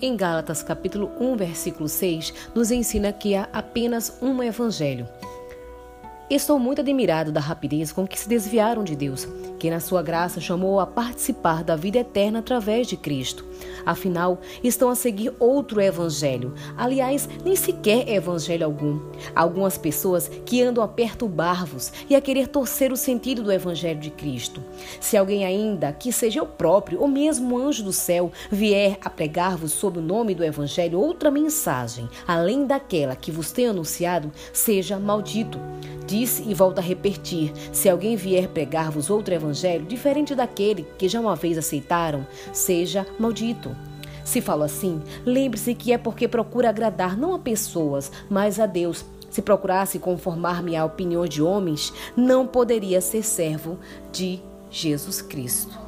em Gálatas capítulo 1, versículo 6, nos ensina que há apenas um evangelho. Estou muito admirado da rapidez com que se desviaram de Deus, que na sua graça chamou a participar da vida eterna através de Cristo. Afinal, estão a seguir outro evangelho. Aliás, nem sequer evangelho algum. Algumas pessoas que andam a perturbar-vos e a querer torcer o sentido do evangelho de Cristo. Se alguém ainda, que seja o próprio ou mesmo o anjo do céu, vier a pregar-vos sob o nome do evangelho outra mensagem, além daquela que vos tenho anunciado, seja maldito. Disse e volta a repetir: se alguém vier pregar-vos outro evangelho, diferente daquele que já uma vez aceitaram, seja maldito. Se falo assim, lembre-se que é porque procura agradar não a pessoas, mas a Deus. Se procurasse conformar-me à opinião de homens, não poderia ser servo de Jesus Cristo.